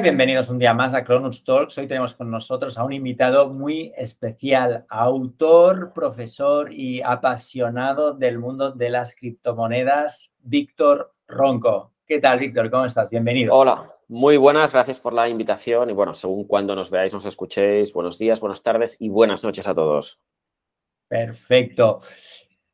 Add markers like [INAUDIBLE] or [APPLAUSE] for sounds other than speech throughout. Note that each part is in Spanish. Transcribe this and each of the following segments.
Y bienvenidos un día más a Cronus Talks. Hoy tenemos con nosotros a un invitado muy especial, autor, profesor y apasionado del mundo de las criptomonedas, Víctor Ronco. ¿Qué tal, Víctor? ¿Cómo estás? Bienvenido. Hola, muy buenas, gracias por la invitación y bueno, según cuando nos veáis, nos escuchéis, buenos días, buenas tardes y buenas noches a todos. Perfecto.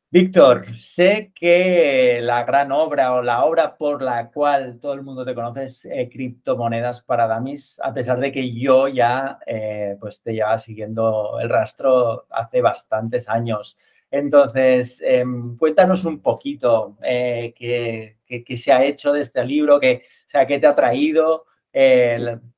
Víctor, sé que la gran obra o la obra por la cual todo el mundo te conoce es eh, Criptomonedas para Damis, a pesar de que yo ya eh, pues te llevaba siguiendo el rastro hace bastantes años. Entonces, em, cuéntanos un poquito eh, qué, se ha hecho de este libro, qué, sea, qué te ha traído,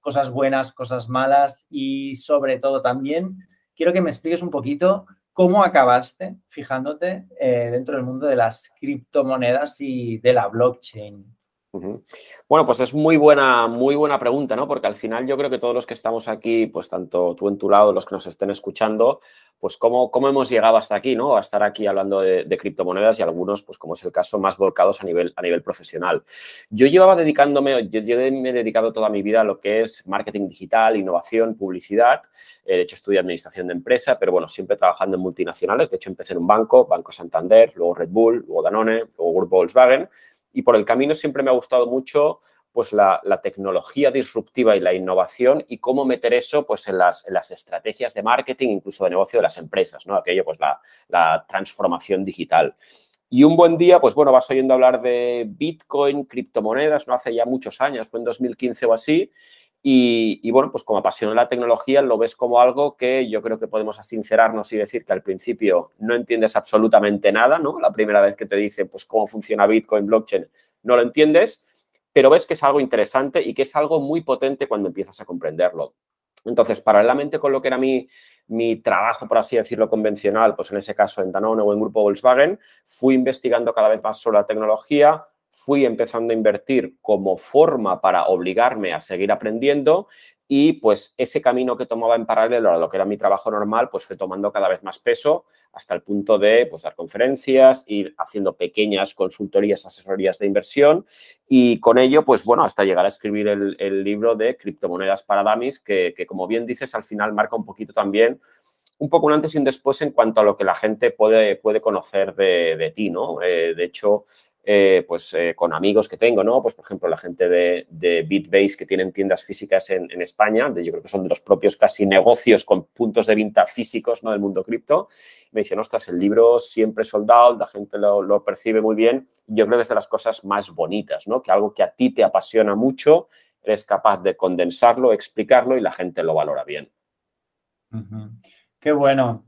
cosas buenas, cosas malas y sobre todo también quiero que me expliques un poquito ¿Cómo acabaste fijándote eh, dentro del mundo de las criptomonedas y de la blockchain? Bueno, pues es muy buena, muy buena pregunta, ¿no? Porque al final yo creo que todos los que estamos aquí, pues tanto tú en tu lado, los que nos estén escuchando, pues cómo, cómo hemos llegado hasta aquí, ¿no? A estar aquí hablando de, criptomonedas y algunos, pues como es el caso, más volcados a nivel, a nivel profesional. Yo llevaba dedicándome, yo, me he dedicado toda mi vida a lo que es marketing digital, innovación, publicidad. Eh, de hecho, estudié administración de empresa, pero bueno, siempre trabajando en multinacionales. De hecho, empecé en un banco, Banco Santander, luego Red Bull, luego Danone, luego Grupo Volkswagen y por el camino siempre me ha gustado mucho pues la, tecnología disruptiva y la innovación y cómo meter eso pues en las, las, estrategias de marketing, incluso de negocio de las empresas, ¿no? Aquello, pues la, la, transformación digital. Y un buen día, pues bueno, vas oyendo hablar de Bitcoin, criptomonedas, no hace ya muchos años, fue en 2015 o así, y, bueno, pues como apasiona la tecnología, lo ves como algo que yo creo que podemos sincerarnos y decir que al principio no entiendes absolutamente nada, ¿no? La primera vez que te dice, pues cómo funciona Bitcoin, blockchain, no lo entiendes, pero ves que es algo interesante y que es algo muy potente cuando empiezas a comprenderlo. Entonces, paralelamente con lo que era mi, mi, trabajo, por así decirlo, convencional, pues en ese caso en Danone o en Grupo Volkswagen, fui investigando cada vez más sobre la tecnología, fui empezando a invertir como forma para obligarme a seguir aprendiendo y pues ese camino que tomaba en paralelo a lo que era mi trabajo normal, pues fue tomando cada vez más peso hasta el punto de pues, dar conferencias, ir haciendo pequeñas consultorías, asesorías de inversión y con ello, pues bueno, hasta llegar a escribir el, libro de criptomonedas para Damis, que, como bien dices, al final marca un poquito también un poco un antes y un después en cuanto a lo que la gente puede, puede conocer de, ti, ¿no? Eh, de hecho, eh, pues eh, con amigos que tengo, ¿no? Pues por ejemplo la gente de, Bitbase que tienen tiendas físicas en, España, de, yo creo que son de los propios casi negocios con puntos de venta físicos, ¿no? Del mundo cripto. Me dicen, ostras, el libro siempre soldado, la gente lo, percibe muy bien. Yo creo que es de las cosas más bonitas, ¿no? Que algo que a ti te apasiona mucho, eres capaz de condensarlo, explicarlo y la gente lo valora bien. Qué bueno.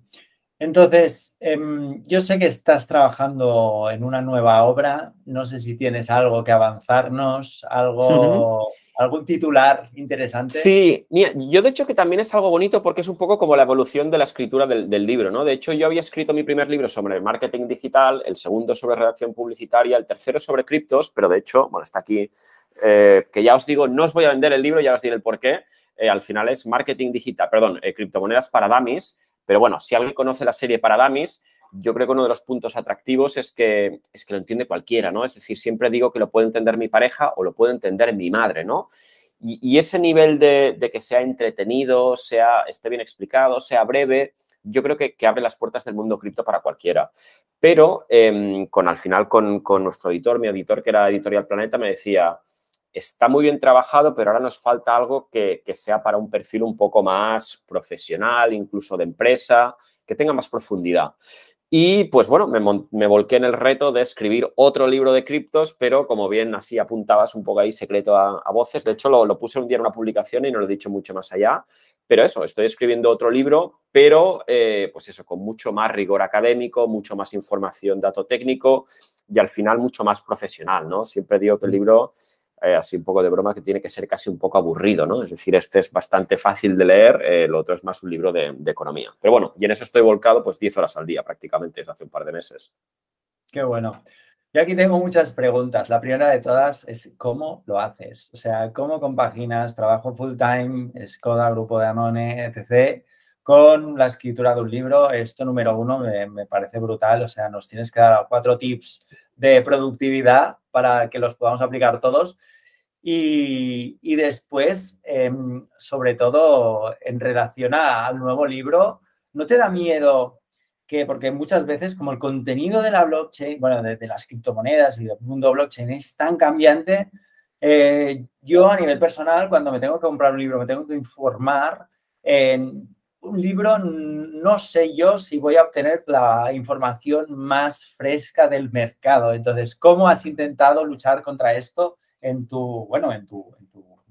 Entonces, em, yo sé que estás trabajando en una nueva obra. No sé si tienes algo que avanzarnos, algo, algún titular interesante. Sí, mira, yo de hecho que también es algo bonito porque es un poco como la evolución de la escritura del, libro, ¿no? De hecho, yo había escrito mi primer libro sobre marketing digital, el segundo sobre redacción publicitaria, el tercero sobre criptos, pero de hecho, bueno, está aquí, eh, que ya os digo, no os voy a vender el libro, ya os diré el por qué. Eh, al final es marketing digital, perdón, eh, criptomonedas para dummies pero bueno, si alguien conoce la serie para Damis, yo creo que uno de los puntos atractivos es que, es que lo entiende cualquiera, ¿no? Es decir, siempre digo que lo puede entender mi pareja o lo puede entender mi madre, ¿no? Y, ese nivel de, que sea entretenido, sea, esté bien explicado, sea breve, yo creo que, abre las puertas del mundo cripto para cualquiera. Pero em, con al final con, con, nuestro editor, mi editor que era Editorial Planeta, me decía, está muy bien trabajado, pero ahora nos falta algo que, sea para un perfil un poco más profesional, incluso de empresa, que tenga más profundidad. Y pues bueno, me, volqué en el reto de escribir otro libro de criptos, pero como bien así apuntabas un poco ahí secreto a, voces. De hecho, lo, puse un día en una publicación y no lo he dicho mucho más allá. Pero eso, estoy escribiendo otro libro, pero eh, pues eso, con mucho más rigor académico, mucho más información, dato técnico y al final mucho más profesional, ¿no? Siempre digo que el libro eh, así un poco de broma, que tiene que ser casi un poco aburrido, ¿no? Es decir, este es bastante fácil de leer, el eh, otro es más un libro de, economía. Pero bueno, y en eso estoy volcado pues 10 horas al día prácticamente, desde hace un par de meses. Qué bueno. Yo aquí tengo muchas preguntas. La primera de todas es cómo lo haces. O sea, cómo compaginas trabajo full time, Skoda, Grupo de Anone, etc., con la escritura de un libro. Esto número uno me, me, parece brutal. O sea, nos tienes que dar cuatro tips de productividad para que los podamos aplicar todos. Y, después, em, sobre todo en relación al nuevo libro, ¿no te da miedo que, porque muchas veces como el contenido de la blockchain, bueno, de, las criptomonedas y del mundo blockchain es tan cambiante, eh, yo a nivel personal, cuando me tengo que comprar un libro, me tengo que informar, un libro no sé yo si voy a obtener la información más fresca del mercado. Entonces, ¿cómo has intentado luchar contra esto en tu, bueno, en tu,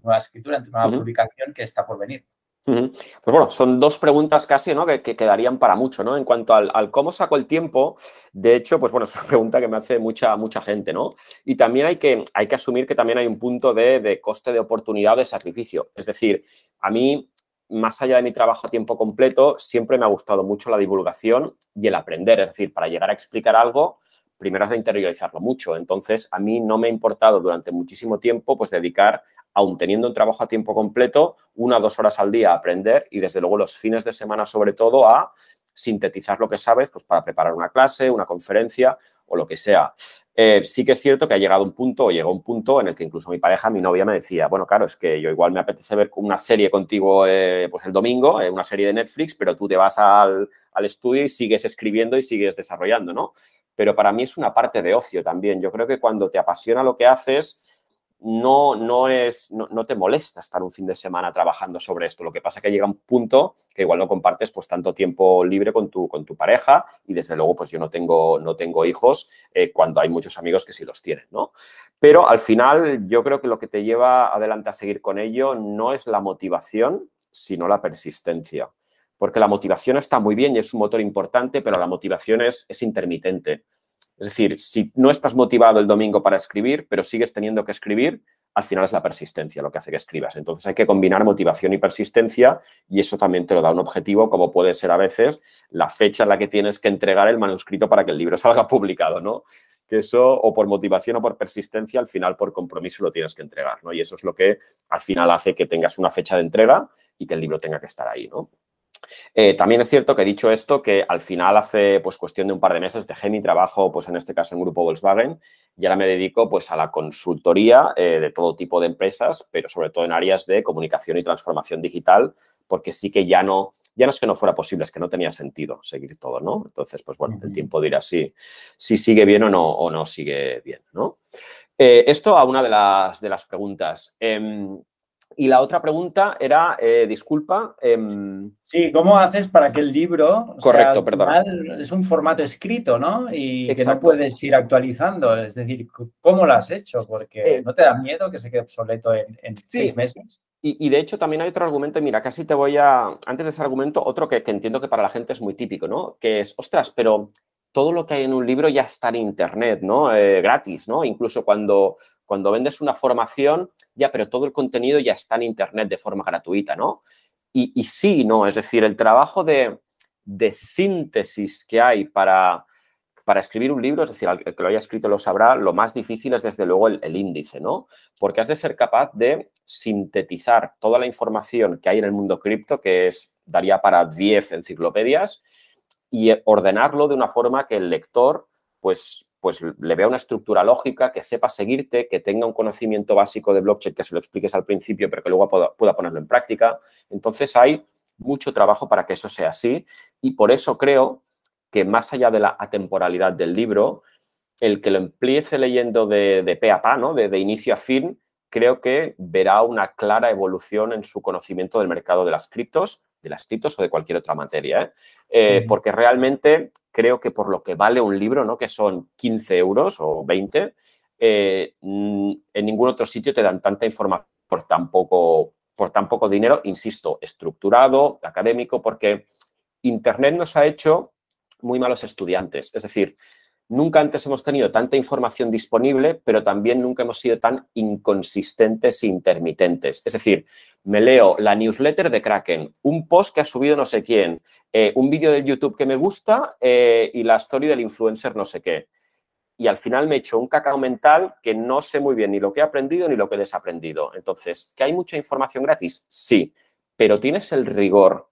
nueva escritura, en tu nueva publicación que está por venir? Pues bueno, son dos preguntas casi, ¿no? Que, quedarían para mucho, ¿no? En cuanto al, cómo saco el tiempo, de hecho, pues bueno, [LAUGHS] es una pregunta que me hace mucha, mucha gente, ¿no? Y también hay que, hay que asumir que también hay un punto de, de coste de oportunidad de sacrificio. Es decir, a mí, más allá de mi trabajo a tiempo completo, siempre me ha gustado mucho la divulgación y el aprender. Es decir, para llegar a explicar algo, primero has de interiorizarlo mucho. Entonces, a mí no me ha importado durante muchísimo tiempo pues dedicar, aún teniendo un trabajo a tiempo completo, una o dos horas al día a aprender y desde luego los fines de semana sobre todo a sintetizar lo que sabes pues para preparar una clase, una conferencia o lo que sea. Eh, sí que es cierto que ha llegado un punto, o llegó un punto en el que incluso mi pareja, mi novia, me decía, bueno, claro, es que yo igual me apetece ver una serie contigo eh, pues el domingo, eh, una serie de Netflix, pero tú te vas al, al, estudio y sigues escribiendo y sigues desarrollando, ¿no? pero para mí es una parte de ocio también. Yo creo que cuando te apasiona lo que haces, no, no, es, no, te molesta estar un fin de semana trabajando sobre esto. Lo que pasa es que llega un punto que igual no compartes pues tanto tiempo libre con tu, con tu pareja y desde luego pues yo no tengo, no tengo hijos eh, cuando hay muchos amigos que sí los tienen, ¿no? Pero al final yo creo que lo que te lleva adelante a seguir con ello no es la motivación, sino la persistencia porque la motivación está muy bien y es un motor importante, pero la motivación es, intermitente. Es decir, si no estás motivado el domingo para escribir, pero sigues teniendo que escribir, al final es la persistencia lo que hace que escribas. Entonces hay que combinar motivación y persistencia y eso también te lo da un objetivo, como puede ser a veces la fecha en la que tienes que entregar el manuscrito para que el libro [LAUGHS] salga publicado, ¿no? Que eso, o por motivación o por persistencia, al final por compromiso lo tienes que entregar, ¿no? Y eso es lo que al final hace que tengas una fecha de entrega y que el libro tenga que estar ahí, ¿no? Eh, también es cierto que dicho esto, que al final hace pues cuestión de un par de meses dejé mi trabajo, pues en este caso en Grupo Volkswagen, y ahora me dedico pues a la consultoría eh, de todo tipo de empresas, pero sobre todo en áreas de comunicación y transformación digital, porque sí que ya no, ya no es que no fuera posible, es que no tenía sentido seguir todo, ¿no? Entonces, pues bueno, el tiempo dirá si, si sigue bien o no, o no sigue bien, ¿no? Eh, esto a una de las, de las preguntas. Em, y la otra pregunta era, eh, disculpa. Em, sí, ¿cómo haces para que el libro correcto, perdón. es un formato escrito, ¿no? Y que no puedes ir actualizando. Es decir, ¿cómo lo has hecho? Porque eh, no te da miedo que se quede obsoleto en, seis meses. Y, de hecho también hay otro argumento, mira, casi te voy a, antes de ese argumento, otro que, entiendo que para la gente es muy típico, ¿no? Que es, ostras, pero todo lo que hay en un libro ya está en Internet, ¿no? Eh, gratis, ¿no? Incluso cuando, cuando vendes una formación, ya, pero todo el contenido ya está en Internet de forma gratuita, ¿no? Y, sí, ¿no? Es decir, el trabajo de, síntesis que hay para, para, escribir un libro, es decir, el que lo haya escrito lo sabrá, lo más difícil es desde luego el, índice, ¿no? Porque has de ser capaz de sintetizar toda la información que hay en el mundo cripto, que es, daría para 10 enciclopedias, y ordenarlo de una forma que el lector, pues, pues le vea una estructura lógica, que sepa seguirte, que tenga un conocimiento básico de blockchain, que se lo expliques al principio, pero que luego pueda, ponerlo en práctica. Entonces hay mucho trabajo para que eso sea así. Y por eso creo que más allá de la atemporalidad del libro, el que lo empiece leyendo de, de pe a pa, de, inicio a fin, creo que verá una clara evolución en su conocimiento del mercado de las criptos, de las criptos o de cualquier otra materia. ¿eh? Eh, porque realmente creo que por lo que vale un libro, ¿no? que son 15 euros o 20, eh, mm, en ningún otro sitio te dan tanta información por tan poco, por tan poco dinero, insisto, estructurado, académico, porque Internet nos ha hecho muy malos estudiantes. Es decir, Nunca antes hemos tenido tanta información disponible, pero también nunca hemos sido tan inconsistentes e intermitentes. Es decir, me leo la newsletter de Kraken, un post que ha subido no sé quién, eh, un vídeo de YouTube que me gusta eh, y la story del influencer no sé qué. Y al final me he hecho un cacao mental que no sé muy bien ni lo que he aprendido ni lo que he desaprendido. Entonces, ¿que hay mucha información gratis? Sí, pero tienes el rigor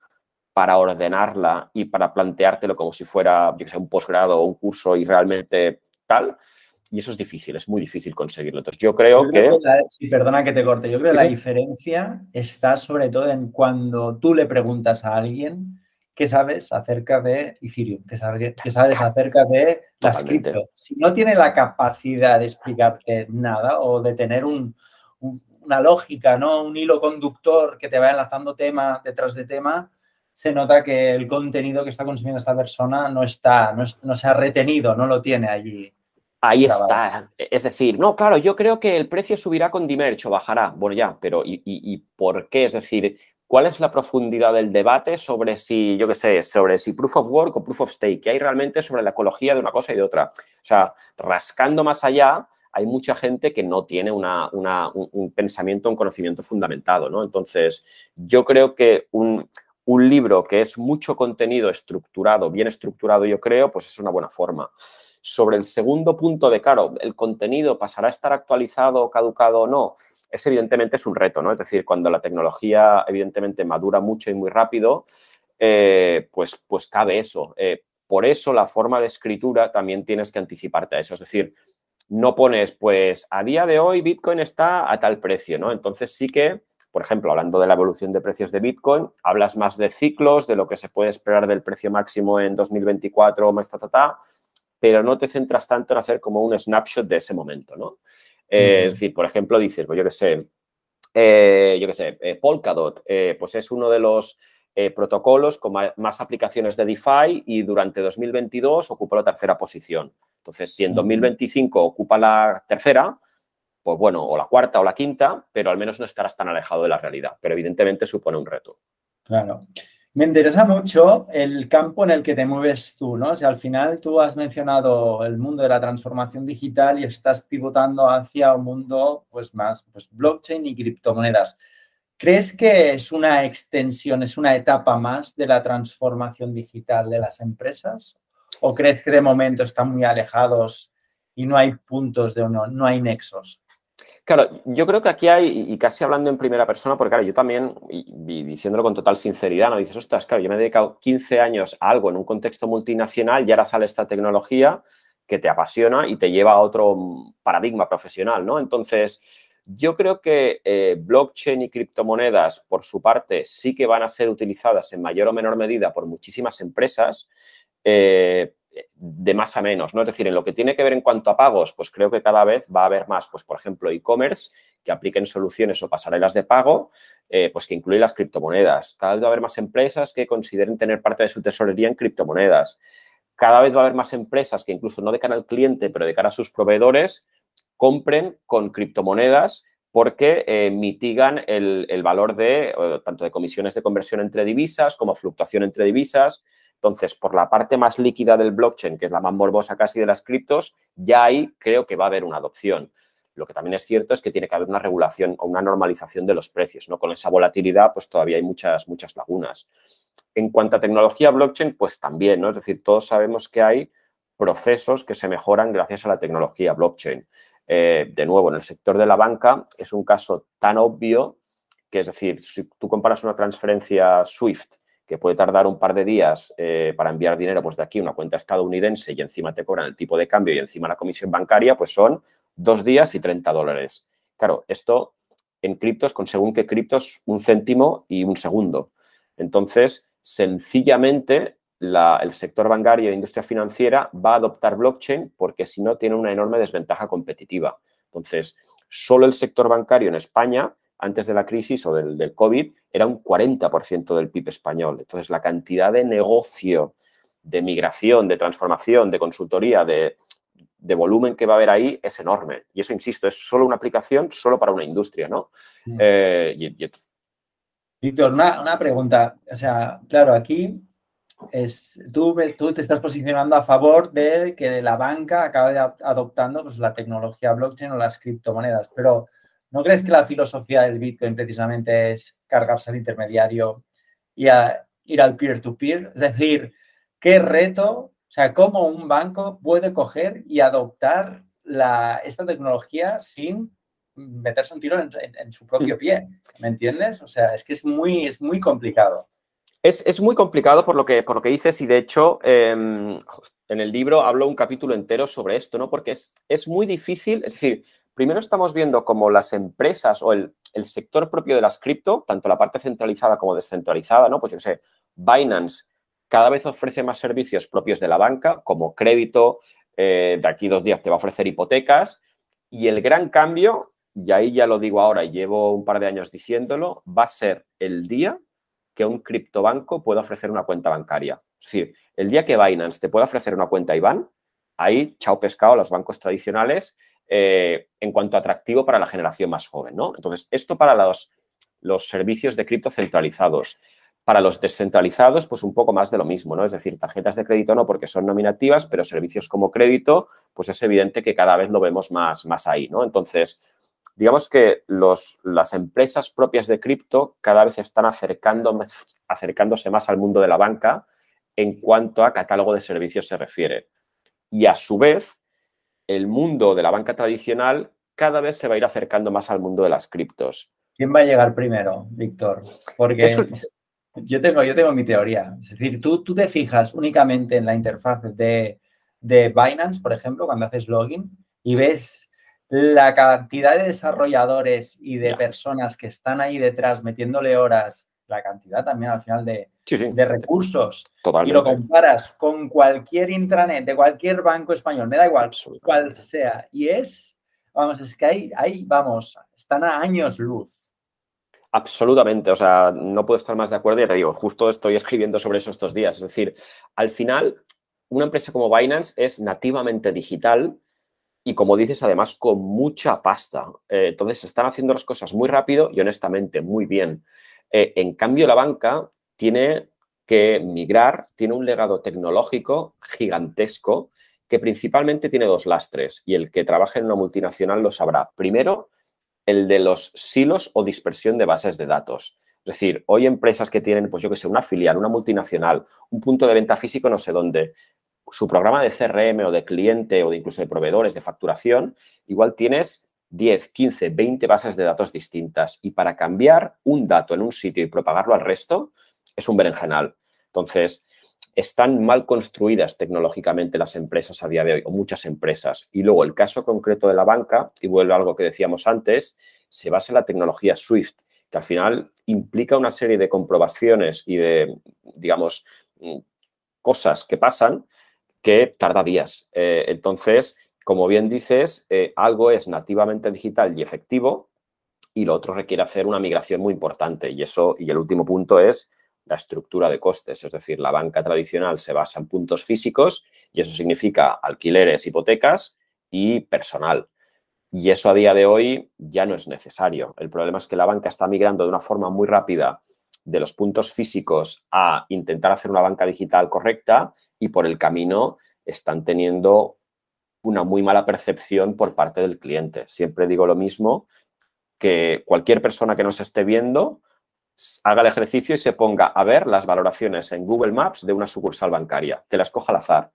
para ordenarla y para planteártelo como si fuera, yo sé, un posgrado o un curso y realmente tal. y eso es difícil, es muy difícil conseguirlo. Entonces, yo creo, que... sí, perdona que te corte. Yo creo que la diferencia está sobre todo en cuando tú le preguntas a alguien qué sabes acerca de Ethereum, qué sabes, qué sabes acerca de las cripto. Si no tiene la capacidad de explicarte nada o de tener una lógica, ¿no? Un hilo conductor que te va enlazando tema detrás de tema, se nota que el contenido que está consumiendo esta persona no está, no, no se ha retenido, no lo tiene allí Ahí está. Es decir, no, claro, yo creo que el precio subirá con Dimerch o bajará. Bueno, ya, pero ¿y, por qué? Es decir, ¿cuál es la profundidad del debate sobre si, yo qué sé, sobre si proof of work o proof of stake? ¿Qué hay realmente sobre la ecología de una cosa y de otra? O sea, rascando más allá, hay mucha gente que no tiene una, un, pensamiento, un conocimiento fundamentado, ¿no? Entonces, yo creo que un, un libro que es mucho contenido estructurado, bien estructurado, yo creo, pues es una buena forma. Sobre el segundo punto de, claro, el contenido pasará a estar actualizado, caducado o no, es evidentemente es un reto, ¿no? Es decir, cuando la tecnología evidentemente madura mucho y muy rápido, eh, pues, pues cabe eso. Eh, por eso la forma de escritura también tienes que anticiparte a eso. Es decir, no pones, pues a día de hoy Bitcoin está a tal precio, ¿no? Entonces sí que, por ejemplo, hablando de la evolución de precios de Bitcoin, hablas más de ciclos, de lo que se puede esperar del precio máximo en 2024 o más, ta, ta, ta, pero no te centras tanto en hacer como un snapshot de ese momento, ¿no? Eh, es decir, por ejemplo, dices, pues yo qué sé, eh, yo qué sé, eh, Polkadot, pues es uno de los protocolos con más aplicaciones de DeFi y durante 2022 ocupa la tercera posición. Entonces, si en 2025 ocupa la tercera, pues bueno, o la cuarta o la quinta, pero al menos no estarás tan alejado de la realidad. Pero evidentemente supone un reto. Claro. Me interesa mucho el campo en el que te mueves tú, ¿no? O sea, al final tú has mencionado el mundo de la transformación digital y estás pivotando hacia un mundo pues más pues, blockchain y criptomonedas. ¿Crees que es una extensión, es una etapa más de la transformación digital de las empresas? ¿O crees que de momento están muy alejados y no hay puntos de uno, no hay nexos? Claro, yo creo que aquí hay, y casi hablando en primera persona, porque claro, yo también, y, diciéndolo con total sinceridad, no dices, ostras, claro, yo me he dedicado 15 años a algo en un contexto multinacional y ahora sale esta tecnología que te apasiona y te lleva a otro paradigma profesional, ¿no? Entonces, yo creo que eh, blockchain y criptomonedas, por su parte, sí que van a ser utilizadas en mayor o menor medida por muchísimas empresas, eh, de más a menos, ¿no? Es decir, en lo que tiene que ver en cuanto a pagos, pues creo que cada vez va a haber más, pues por ejemplo, e-commerce que apliquen soluciones o pasarelas de pago, eh, pues que incluyen las criptomonedas. Cada vez va a haber más empresas que consideren tener parte de su tesorería en criptomonedas. Cada vez va a haber más empresas que incluso no de cara al cliente, pero de cara a sus proveedores, compren con criptomonedas porque eh, mitigan el, el, valor de tanto de comisiones de conversión entre divisas como fluctuación entre divisas. Entonces, por la parte más líquida del blockchain, que es la más morbosa casi de las criptos, ya ahí creo que va a haber una adopción. Lo que también es cierto es que tiene que haber una regulación o una normalización de los precios, ¿no? Con esa volatilidad, pues todavía hay muchas, muchas lagunas. En cuanto a tecnología blockchain, pues también, ¿no? Es decir, todos sabemos que hay procesos que se mejoran gracias a la tecnología blockchain. Eh, de nuevo, en el sector de la banca es un caso tan obvio que, es decir, si tú comparas una transferencia SWIFT que puede tardar un par de días eh, para enviar dinero pues de aquí a una cuenta estadounidense y encima te cobran el tipo de cambio y encima la comisión bancaria, pues son dos días y 30 dólares. Claro, esto en criptos, con según qué criptos, un céntimo y un segundo. Entonces, sencillamente, el sector bancario e industria financiera va a adoptar blockchain porque si no tiene una enorme desventaja competitiva. Entonces, solo el sector bancario en España antes de la crisis o del, COVID era un 40% del PIB español. Entonces, la cantidad de negocio, de migración, de transformación, de consultoría, de, volumen que va a haber ahí es enorme. Y eso, insisto, es solo una aplicación, solo para una industria, ¿no? Eh, Víctor, una, pregunta. O sea, claro, aquí es, tú, tú, te estás posicionando a favor de que la banca acabe adoptando pues, la tecnología blockchain o las criptomonedas, pero ¿No crees que la filosofía del Bitcoin precisamente es cargarse al intermediario y ir al peer-to-peer? Es decir, ¿qué reto, o sea, cómo un banco puede coger y adoptar esta tecnología sin meterse un tiro en, su propio pie? ¿Me entiendes? O sea, es que es muy, es muy complicado. Es, muy complicado por lo, que, por lo que dices y de hecho em, en el libro hablo un capítulo entero sobre esto, ¿no? Porque es, es muy difícil, es decir, primero estamos viendo cómo las empresas o el, sector propio de las cripto, tanto la parte centralizada como descentralizada, ¿no? Pues yo sé, Binance cada vez ofrece más servicios propios de la banca, como crédito, eh, de aquí dos días te va a ofrecer hipotecas, y el gran cambio, y ahí ya lo digo ahora llevo un par de años diciéndolo, va a ser el día que un criptobanco pueda ofrecer una cuenta bancaria. Es decir, el día que Binance te pueda ofrecer una cuenta IBAN, ahí, chao pescado los bancos tradicionales eh, en cuanto a atractivo para la generación más joven, ¿no? Entonces, esto para los, servicios de cripto centralizados. Para los descentralizados, pues un poco más de lo mismo, ¿no? Es decir, tarjetas de crédito no porque son nominativas, pero servicios como crédito, pues es evidente que cada vez lo vemos más, más ahí, ¿no? Entonces, digamos que las empresas propias de cripto cada vez están acercándose más al mundo de la banca en cuanto a catálogo de servicios se refiere. Y a su vez, el mundo de la banca tradicional cada vez se va a ir acercando más al mundo de las criptos. ¿Quién va a llegar primero, Víctor? Porque yo, tengo, yo tengo mi teoría. Es decir, tú, tú te fijas únicamente en la interfaz de, de Binance, por ejemplo, cuando haces login y ves la cantidad de desarrolladores y de personas que están ahí detrás metiéndole horas, la cantidad también al final de, de recursos, y lo comparas con cualquier intranet de cualquier banco español, me da igual cuál sea, y es, vamos, es que ahí, ahí, vamos, están a años luz. Absolutamente, o sea, no puedo estar más de acuerdo, ya te digo, justo estoy escribiendo sobre eso estos días, es decir, al final, una empresa como Binance es nativamente digital, y como dices, además con mucha pasta. Eh, entonces, están haciendo las cosas muy rápido y honestamente muy bien. Eh, en cambio, la banca tiene que migrar, tiene un legado tecnológico gigantesco que principalmente tiene dos lastres y el que trabaja en una multinacional lo sabrá. Primero, el de los silos o dispersión de bases de datos. Es decir, hoy empresas que tienen, pues yo que sé, una filial, una multinacional, un punto de venta físico no sé dónde, su programa de CRM o de cliente o de incluso de proveedores de facturación, igual tienes 10, 15, 20 bases de datos distintas y para cambiar un dato en un sitio y propagarlo al resto es un berenjenal. Entonces, están mal construidas tecnológicamente las empresas a día de hoy, o muchas empresas. Y luego el caso concreto de la banca, y vuelve a algo que decíamos antes, se basa en la tecnología SWIFT, que al final implica una serie de comprobaciones y de, digamos, mm, cosas que pasan que tarda días. Eh, entonces, como bien dices, eh, algo es nativamente digital y efectivo y lo otro requiere hacer una migración muy importante. Y eso, y el último punto es la estructura de costes. Es decir, la banca tradicional se basa en puntos físicos y eso significa alquileres, hipotecas y personal. Y eso a día de hoy ya no es necesario. El problema es que la banca está migrando de una forma muy rápida de los puntos físicos a intentar hacer una banca digital correcta y por el camino están teniendo una muy mala percepción por parte del cliente. Siempre digo lo mismo, que cualquier persona que nos esté viendo haga el ejercicio y se ponga a ver las valoraciones en Google Maps de una sucursal bancaria, que las coja al azar.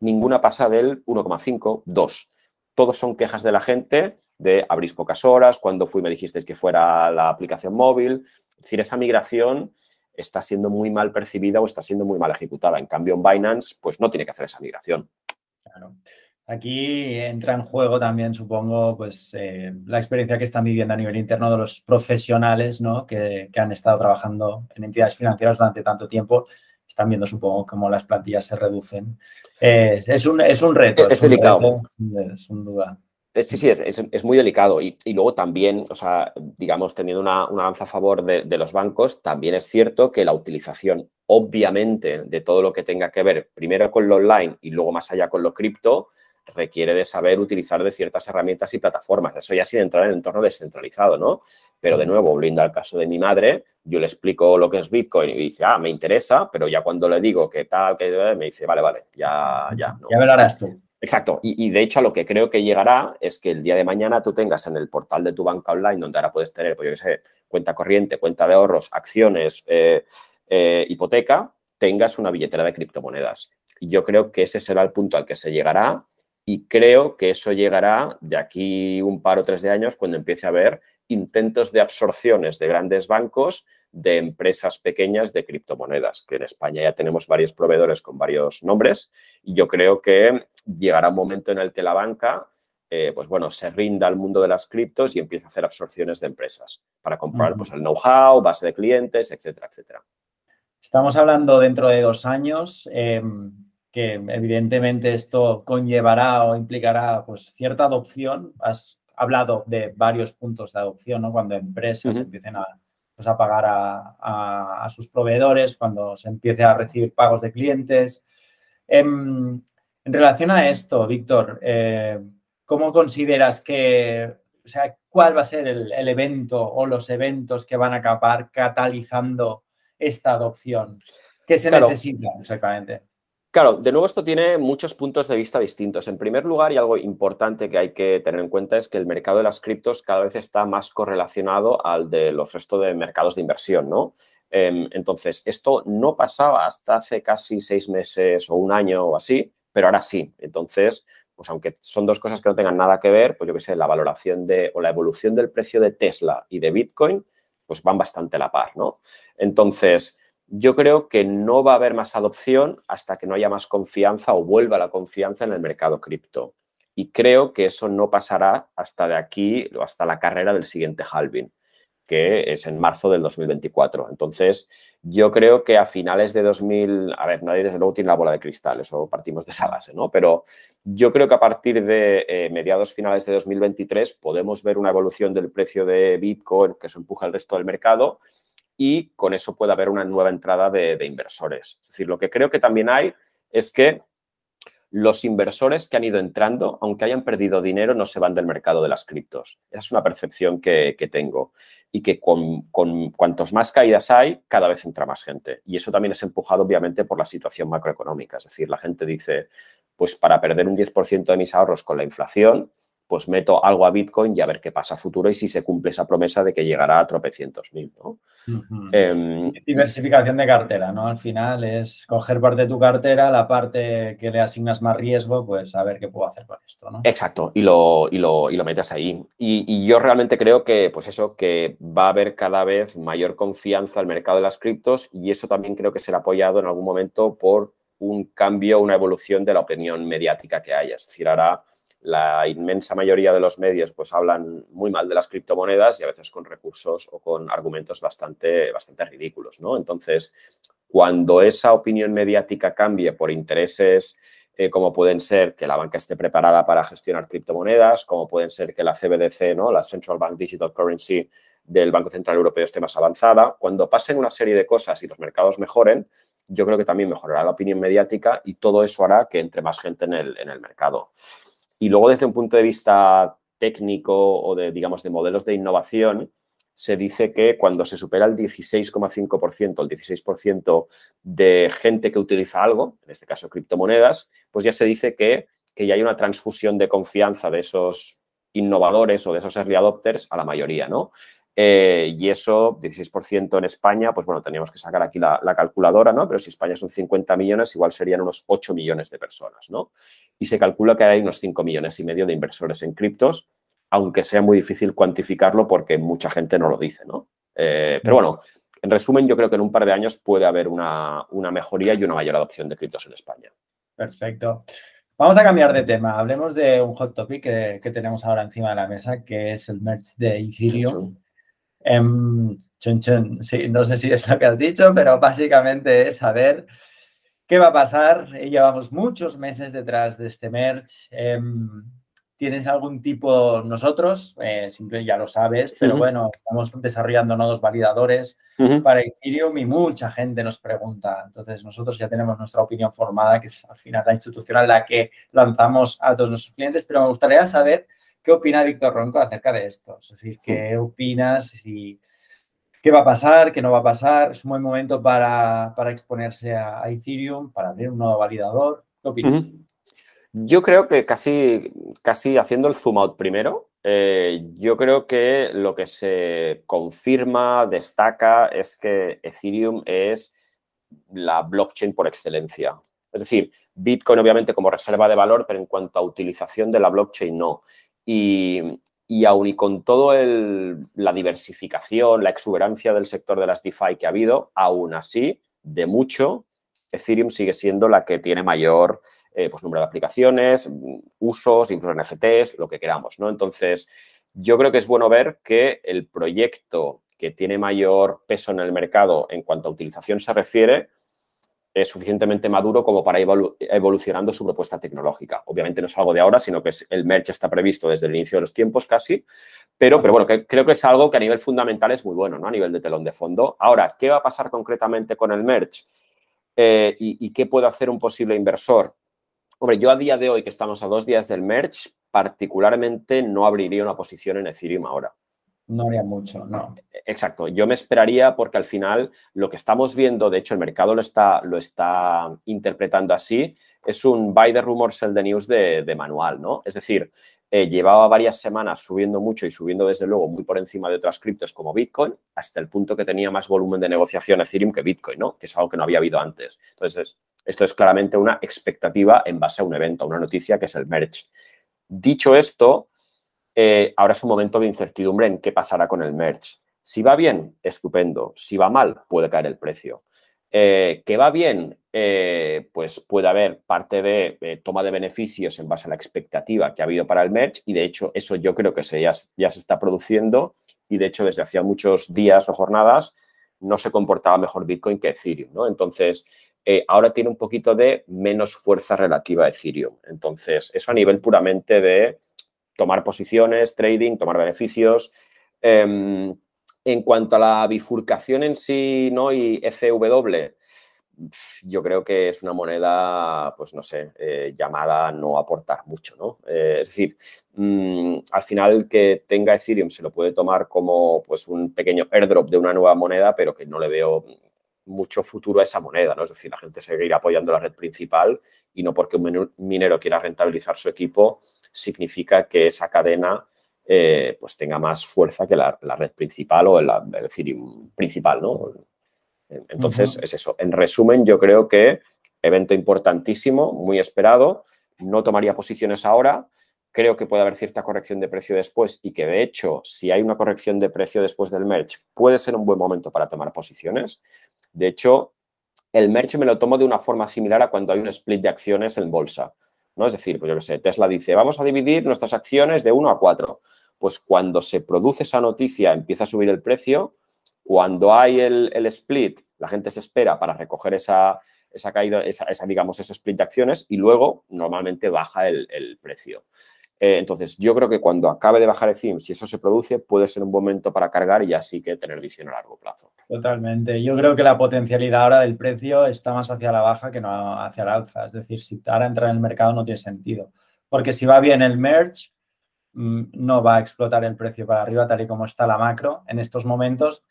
Ninguna pasa del 1,5, 2. Todos son quejas de la gente de abrís pocas horas, cuando fui me dijisteis que fuera la aplicación móvil. Es decir, esa migración está siendo muy mal percibida o está siendo muy mal ejecutada. En cambio, en Binance, pues no tiene que hacer esa migración. Claro. Aquí entra en juego también, supongo, pues eh, la experiencia que están viviendo a nivel interno de los profesionales ¿no? que, han estado trabajando en entidades financieras durante tanto tiempo. Están viendo, supongo, cómo las plantillas se reducen. es, un, es un reto. Es, delicado. es un duda. Sí, sí, es, muy delicado. Y, luego también, o sea, digamos, teniendo una, una lanza a favor de, los bancos, también es cierto que la utilización, obviamente, de todo lo que tenga que ver primero con lo online y luego más allá con lo cripto, requiere de saber utilizar de ciertas herramientas y plataformas. Eso ya sin entrar en el entorno descentralizado, ¿no? Pero de nuevo, volviendo al caso de mi madre, yo le explico lo que es Bitcoin y dice, ah, me interesa, pero ya cuando le digo que tal, que me dice, vale, vale, ya, ya. Ya me lo harás tú. Exacto. Y, de hecho, a lo que creo que llegará es que el día de mañana tú tengas en el portal de tu banca online, donde ahora puedes tener, pues yo qué sé, cuenta corriente, cuenta de ahorros, acciones, eh, eh, hipoteca, tengas una billetera de criptomonedas. Y yo creo que ese será el punto al que se llegará Y creo que eso llegará de aquí un par o tres de años cuando empiece a haber intentos de absorciones de grandes bancos de empresas pequeñas de criptomonedas, que en España ya tenemos varios proveedores con varios nombres y yo creo que llegará un momento en el que la banca eh, pues bueno, se rinda al mundo de las criptos y empieza a hacer absorciones de empresas para comprar pues, el know-how, base de clientes, etcétera, etcétera. Estamos hablando dentro de dos años, em, que evidentemente esto conllevará o implicará pues, cierta adopción. Has hablado de varios puntos de adopción, ¿no? Cuando empresas empiecen a, pues, a pagar a, sus proveedores, cuando se empiece a recibir pagos de clientes. Em, en relación a esto, Víctor, eh, ¿cómo consideras que, o sea, cuál va a ser el, evento o los eventos que van a acabar catalizando esta adopción? ¿Qué se necesita exactamente? Claro, de nuevo esto tiene muchos puntos de vista distintos. En primer lugar, y algo importante que hay que tener en cuenta es que el mercado de las criptos cada vez está más correlacionado al de los restos de mercados de inversión, ¿no? Em, entonces, esto no pasaba hasta hace casi seis meses o un año o así, pero ahora sí. Entonces, pues aunque son dos cosas que no tengan nada que ver, pues yo qué sé, la valoración de o la evolución del precio de Tesla y de Bitcoin, pues van bastante a la par, ¿no? Entonces, yo creo que no va a haber más adopción hasta que no haya más confianza o vuelva la confianza en el mercado cripto. Y creo que eso no pasará hasta de aquí hasta la carrera del siguiente halving que es en marzo del 2024. Entonces, yo creo que a finales de 2000, a ver, nadie desde luego tiene la bola de cristal, eso partimos de esa base, ¿no? Pero yo creo que a partir de eh, mediados finales de 2023 podemos ver una evolución del precio de Bitcoin que eso empuja el resto del mercado y con eso puede haber una nueva entrada de inversores. Es decir, lo que creo que también hay es que los inversores que han ido entrando, aunque hayan perdido dinero, no se van del mercado de las criptos. Esa es una percepción que, tengo. Y que con, con, cuantos más caídas hay, cada vez entra más gente. Y eso también es empujado, obviamente, por la situación macroeconómica. Es decir, la gente dice, pues para perder un 10% de mis ahorros con la inflación, pues meto algo a Bitcoin y a ver qué pasa a futuro y si se cumple esa promesa de que llegará a tropecientos mil, ¿no? Em, Diversificación de cartera, ¿no? Al final es coger parte de tu cartera, la parte que le asignas más riesgo, pues a ver qué puedo hacer con esto, ¿no? Exacto, y lo, y lo, y lo metes ahí. Y, yo realmente creo que, pues eso, que va a haber cada vez mayor confianza al mercado de las criptos y eso también creo que será apoyado en algún momento por un cambio, una evolución de la opinión mediática que haya. Es decir, ahora la inmensa mayoría de los medios pues hablan muy mal de las criptomonedas y a veces con recursos o con argumentos bastante, bastante ridículos, ¿no? Entonces, cuando esa opinión mediática cambie por intereses eh, como pueden ser que la banca esté preparada para gestionar criptomonedas, como pueden ser que la CBDC, ¿no? la Central Bank Digital Currency del Banco Central Europeo esté más avanzada, cuando pasen una serie de cosas y los mercados mejoren, yo creo que también mejorará la opinión mediática y todo eso hará que entre más gente en el, en el mercado. Y luego desde un punto de vista técnico o de, digamos, de modelos de innovación, se dice que cuando se supera el 16,5%, el 16% de gente que utiliza algo, en este caso criptomonedas, pues ya se dice que, que ya hay una transfusión de confianza de esos innovadores o de esos early adopters a la mayoría, ¿no? Eh, y eso, 16% en España, pues bueno, teníamos que sacar aquí la, calculadora, ¿no? Pero si España son 50 millones, igual serían unos 8 millones de personas, ¿no? Y se calcula que hay unos 5 millones y medio de inversores en criptos, aunque sea muy difícil cuantificarlo porque mucha gente no lo dice, ¿no? Eh, pero bueno, en resumen, yo creo que en un par de años puede haber una, mejoría y una mayor adopción de criptos en España. Perfecto. Vamos a cambiar de tema. Hablemos de un hot topic que, que tenemos ahora encima de la mesa, que es el merge de Ethereum. Em, sí, no sé si es lo que has dicho, pero básicamente es saber qué va a pasar. Llevamos muchos meses detrás de este merge. Em, ¿Tienes algún tipo, nosotros, eh, siempre ya lo sabes, pero bueno, estamos desarrollando nodos validadores para Ethereum y mucha gente nos pregunta. Entonces, nosotros ya tenemos nuestra opinión formada, que es al final la institucional, la que lanzamos a todos nuestros clientes, pero me gustaría saber ¿Qué opina Víctor Ronco acerca de esto? Es decir, ¿qué opinas? Si, ¿Qué va a pasar? ¿Qué no va a pasar? ¿Es un buen momento para, exponerse a, Ethereum, para abrir un nuevo validador? ¿Qué opinas? Yo creo que casi, casi haciendo el zoom out primero, eh, yo creo que lo que se confirma, destaca, es que Ethereum es la blockchain por excelencia. Es decir, Bitcoin obviamente como reserva de valor, pero en cuanto a utilización de la blockchain no. Y, y aún y con todo la diversificación, la exuberancia del sector de las DeFi que ha habido, aún así, de mucho, Ethereum sigue siendo la que tiene mayor eh, pues, número de aplicaciones, usos, incluso NFTs, lo que queramos, ¿no? Entonces, yo creo que es bueno ver que el proyecto que tiene mayor peso en el mercado en cuanto a utilización se refiere, es suficientemente maduro como para ir evolucionando su propuesta tecnológica. Obviamente no es algo de ahora, sino que es, el merch está previsto desde el inicio de los tiempos casi, pero, pero bueno, creo que es algo que a nivel fundamental es muy bueno, ¿no? A nivel de telón de fondo. Ahora, ¿qué va a pasar concretamente con el merch? Eh, y, qué puede hacer un posible inversor? Hombre, yo a día de hoy, que estamos a dos días del merch, particularmente no abriría una posición en Ethereum ahora. No haría mucho, no. Exacto. Yo me esperaría porque al final lo que estamos viendo, de hecho el mercado lo está, lo está interpretando así, es un buy the rumor, sell the news de, manual, ¿no? Es decir, eh, llevaba varias semanas subiendo mucho y subiendo desde luego muy por encima de otras criptos como Bitcoin, hasta el punto que tenía más volumen de negociación Ethereum que Bitcoin, ¿no? Que es algo que no había habido antes. Entonces, esto es claramente una expectativa en base a un evento, a una noticia que es el merge. Dicho esto, eh, ahora es un momento de incertidumbre en qué pasará con el merge. Si va bien, estupendo. Si va mal, puede caer el precio. Eh, ¿Que va bien? Eh, pues puede haber parte de toma de beneficios en base a la expectativa que ha habido para el merge y de hecho eso yo creo que se, ya, se está produciendo y de hecho desde hacía muchos días o jornadas no se comportaba mejor Bitcoin que Ethereum, ¿no? Entonces, ahora tiene un poquito de menos fuerza relativa a Ethereum. Entonces, eso a nivel puramente de tomar posiciones, trading, tomar beneficios. Em, en cuanto a la bifurcación en sí ¿no? y ECW, yo creo que es una moneda, pues no sé, eh, llamada a no aportar mucho, ¿no? Eh, es decir, mm, al final que tenga Ethereum se lo puede tomar como pues un pequeño airdrop de una nueva moneda, pero que no le veo mucho futuro a esa moneda, ¿no? Es decir, la gente seguirá apoyando la red principal y no porque un minero quiera rentabilizar su equipo significa que esa cadena eh, pues tenga más fuerza que la, red principal o el, Ethereum principal, ¿no? Entonces, es eso. En resumen, yo creo que evento importantísimo, muy esperado. No tomaría posiciones ahora. Creo que puede haber cierta corrección de precio después y que, de hecho, si hay una corrección de precio después del merge, puede ser un buen momento para tomar posiciones. De hecho, el merge me lo tomo de una forma similar a cuando hay un split de acciones en bolsa. ¿no? Es decir, pues yo qué sé, Tesla dice, vamos a dividir nuestras acciones de 1 a 4. Pues cuando se produce esa noticia, empieza a subir el precio. Cuando hay el, split, la gente se espera para recoger esa, esa caída, esa, digamos, ese split de acciones y luego normalmente baja el precio. Eh, entonces, yo creo que cuando acabe de bajar CIM, si eso se produce, puede ser un momento para cargar y así que tener visión a largo plazo. Totalmente. Yo creo que la potencialidad ahora del precio está más hacia la baja que no hacia la alza. Es decir, si ahora entrar en el mercado no tiene sentido. Porque si va bien el merge, mm, no va a explotar el precio para arriba tal y como está la macro en estos momentos.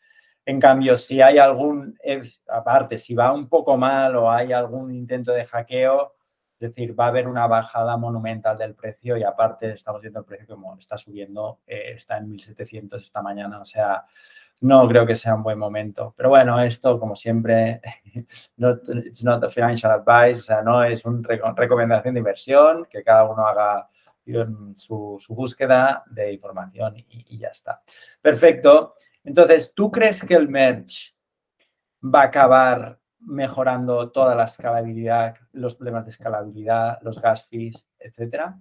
En cambio, si hay algún, eh, aparte, si va un poco mal o hay algún intento de hackeo, es decir, va a haber una bajada monumental del precio y aparte estamos viendo el precio como está subiendo, eh, está en 1.700 esta mañana, o sea, no creo que sea un buen momento. Pero bueno, esto como siempre, [LAUGHS] no it's not a financial advice, o sea, no es una recomendación de inversión, que cada uno haga su, su búsqueda de información y, y ya está. Perfecto. Entonces, ¿tú crees que el merge va a acabar mejorando toda la escalabilidad, los problemas de escalabilidad, los gas fees, etcétera?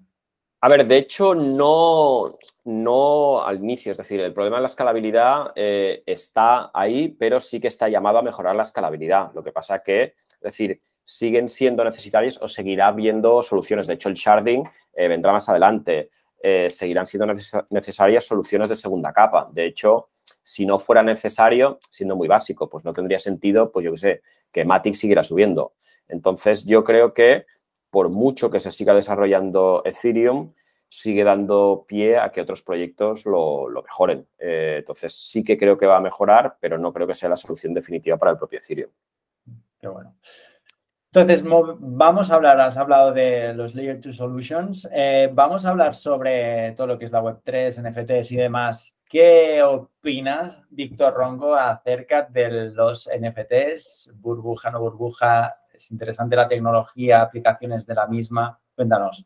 A ver, de hecho, no, no al inicio, es decir, el problema de la escalabilidad eh, está ahí, pero sí que está llamado a mejorar la escalabilidad. Lo que pasa que, es decir, siguen siendo necesarios o seguirá habiendo soluciones. De hecho, el sharding eh, vendrá más adelante. Eh, seguirán siendo necesarias soluciones de segunda capa. De hecho, si no fuera necesario, siendo muy básico, pues no tendría sentido, pues yo qué sé, que Matic siguiera subiendo. Entonces, yo creo que por mucho que se siga desarrollando Ethereum, sigue dando pie a que otros proyectos lo, mejoren. Eh, entonces, sí que creo que va a mejorar, pero no creo que sea la solución definitiva para el propio Ethereum. Qué bueno. Entonces, vamos a hablar, has hablado de los Layer 2 Solutions, eh, vamos a hablar sobre todo lo que es la Web3, NFTs y demás ¿Qué opinas, Víctor Rongo, acerca de los NFTs, burbuja, no burbuja, ¿Es interesante la tecnología, aplicaciones de la misma? Cuéntanos.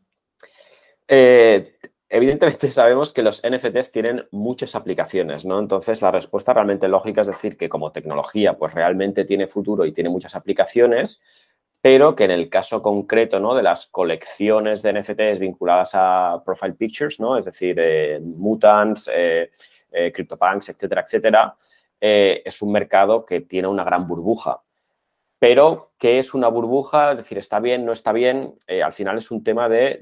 Eh, evidentemente sabemos que los NFTs tienen muchas aplicaciones, ¿no? Entonces la respuesta realmente lógica es decir que como tecnología pues realmente tiene futuro y tiene muchas aplicaciones, pero que en el caso concreto ¿no? de las colecciones de NFTs vinculadas a Profile Pictures, ¿no? es decir, eh, Mutants, eh, eh, CryptoPunks, etcétera, etcétera, es un mercado que tiene una gran burbuja. Pero, ¿qué es una burbuja? Es decir, ¿está bien, no está bien? al final es un tema de,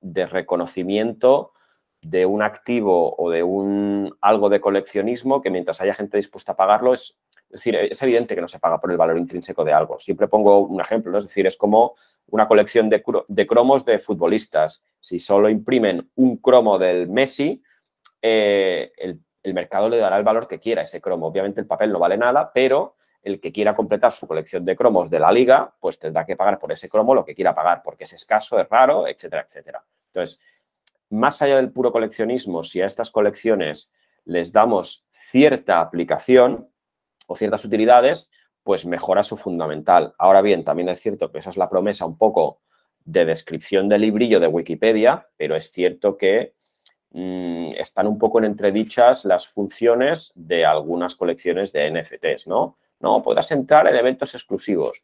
de, reconocimiento de un activo o de un algo de coleccionismo que mientras haya gente dispuesta a pagarlo es es decir, es evidente que no se paga por el valor intrínseco de algo. Siempre pongo un ejemplo, es decir, es como una colección de, cromos de futbolistas. Si solo imprimen un cromo del Messi, eh, el, mercado le dará el valor que quiera ese cromo. Obviamente el papel no vale nada, pero el que quiera completar su colección de cromos de la liga, pues tendrá que pagar por ese cromo lo que quiera pagar, porque es escaso, es raro, etcétera, etcétera. Entonces, más allá del puro coleccionismo, si a estas colecciones les damos cierta aplicación, o ciertas utilidades, pues mejora su fundamental. Ahora bien, también es cierto que esa es la promesa un poco de descripción del librillo de Wikipedia, pero es cierto que mm, están un poco en entredichas las funciones de algunas colecciones de NFTs, ¿no? No, podrás entrar en eventos exclusivos.